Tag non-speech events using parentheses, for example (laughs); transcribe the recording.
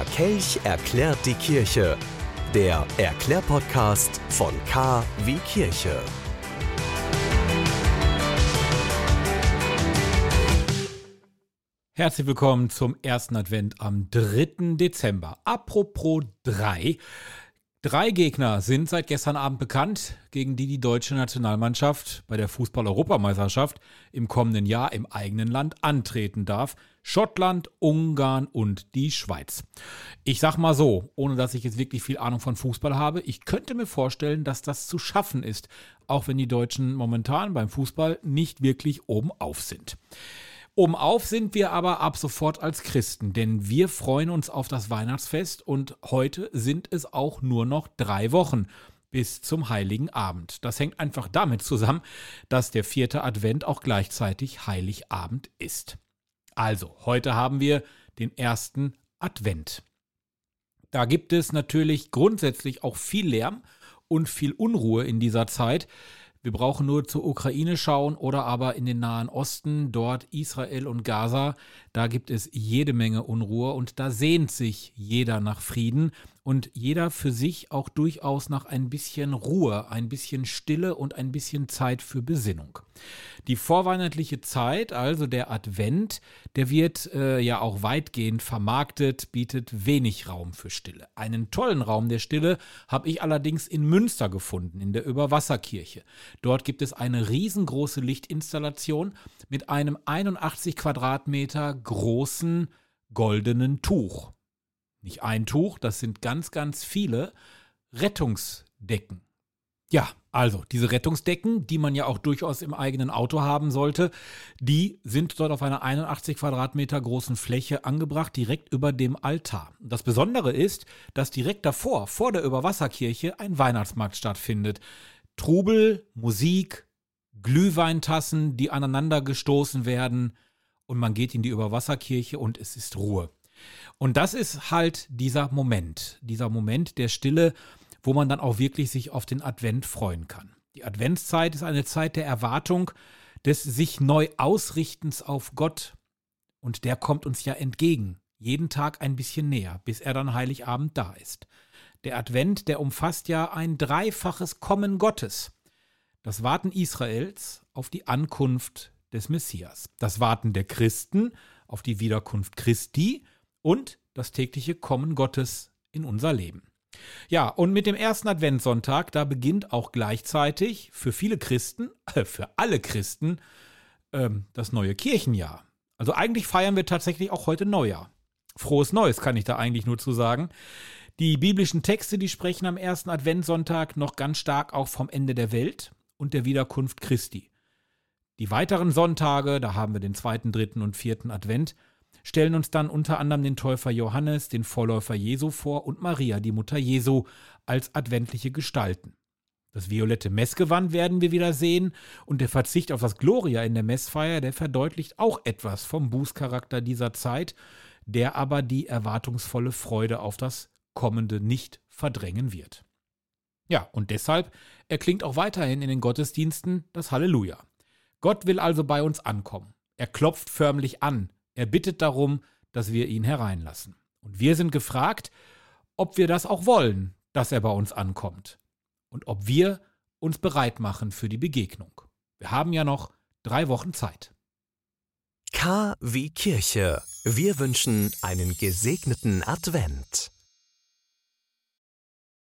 Der Kelch erklärt die Kirche. Der Erklärpodcast von K wie Kirche. Herzlich willkommen zum ersten Advent am 3. Dezember. Apropos 3. Drei Gegner sind seit gestern Abend bekannt, gegen die die deutsche Nationalmannschaft bei der Fußball-Europameisterschaft im kommenden Jahr im eigenen Land antreten darf. Schottland, Ungarn und die Schweiz. Ich sag mal so, ohne dass ich jetzt wirklich viel Ahnung von Fußball habe, ich könnte mir vorstellen, dass das zu schaffen ist, auch wenn die Deutschen momentan beim Fußball nicht wirklich oben auf sind. Oben auf sind wir aber ab sofort als Christen, denn wir freuen uns auf das Weihnachtsfest und heute sind es auch nur noch drei Wochen bis zum heiligen Abend. Das hängt einfach damit zusammen, dass der vierte Advent auch gleichzeitig Heiligabend ist. Also, heute haben wir den ersten Advent. Da gibt es natürlich grundsätzlich auch viel Lärm und viel Unruhe in dieser Zeit, wir brauchen nur zur Ukraine schauen oder aber in den Nahen Osten, dort Israel und Gaza. Da gibt es jede Menge Unruhe und da sehnt sich jeder nach Frieden und jeder für sich auch durchaus nach ein bisschen Ruhe, ein bisschen Stille und ein bisschen Zeit für Besinnung. Die vorweihnachtliche Zeit, also der Advent, der wird äh, ja auch weitgehend vermarktet, bietet wenig Raum für Stille. Einen tollen Raum der Stille habe ich allerdings in Münster gefunden, in der Überwasserkirche. Dort gibt es eine riesengroße Lichtinstallation mit einem 81 Quadratmeter großen goldenen Tuch. Nicht ein Tuch, das sind ganz, ganz viele Rettungsdecken. Ja, also diese Rettungsdecken, die man ja auch durchaus im eigenen Auto haben sollte, die sind dort auf einer 81 Quadratmeter großen Fläche angebracht, direkt über dem Altar. Das Besondere ist, dass direkt davor, vor der Überwasserkirche, ein Weihnachtsmarkt stattfindet. Trubel, Musik, Glühweintassen, die aneinander gestoßen werden und man geht in die Überwasserkirche und es ist Ruhe. Und das ist halt dieser Moment, dieser Moment der Stille, wo man dann auch wirklich sich auf den Advent freuen kann. Die Adventszeit ist eine Zeit der Erwartung, des sich neu Ausrichtens auf Gott. Und der kommt uns ja entgegen, jeden Tag ein bisschen näher, bis er dann Heiligabend da ist. Der Advent, der umfasst ja ein dreifaches Kommen Gottes. Das Warten Israels auf die Ankunft des Messias. Das Warten der Christen auf die Wiederkunft Christi und das tägliche Kommen Gottes in unser Leben. Ja, und mit dem ersten Adventssonntag, da beginnt auch gleichzeitig für viele Christen, (laughs) äh, für alle Christen, ähm, das neue Kirchenjahr. Also eigentlich feiern wir tatsächlich auch heute Neujahr. Frohes Neues kann ich da eigentlich nur zu sagen. Die biblischen Texte, die sprechen am ersten Adventssonntag noch ganz stark auch vom Ende der Welt und der Wiederkunft Christi. Die weiteren Sonntage, da haben wir den zweiten, dritten und vierten Advent, stellen uns dann unter anderem den Täufer Johannes, den Vorläufer Jesu vor und Maria, die Mutter Jesu, als adventliche Gestalten. Das violette Messgewand werden wir wieder sehen und der Verzicht auf das Gloria in der Messfeier, der verdeutlicht auch etwas vom Bußcharakter dieser Zeit, der aber die erwartungsvolle Freude auf das Kommende nicht verdrängen wird. Ja, und deshalb erklingt auch weiterhin in den Gottesdiensten das Halleluja. Gott will also bei uns ankommen. Er klopft förmlich an, er bittet darum, dass wir ihn hereinlassen. Und wir sind gefragt, ob wir das auch wollen, dass er bei uns ankommt. Und ob wir uns bereit machen für die Begegnung. Wir haben ja noch drei Wochen Zeit. K wie Kirche. Wir wünschen einen gesegneten Advent.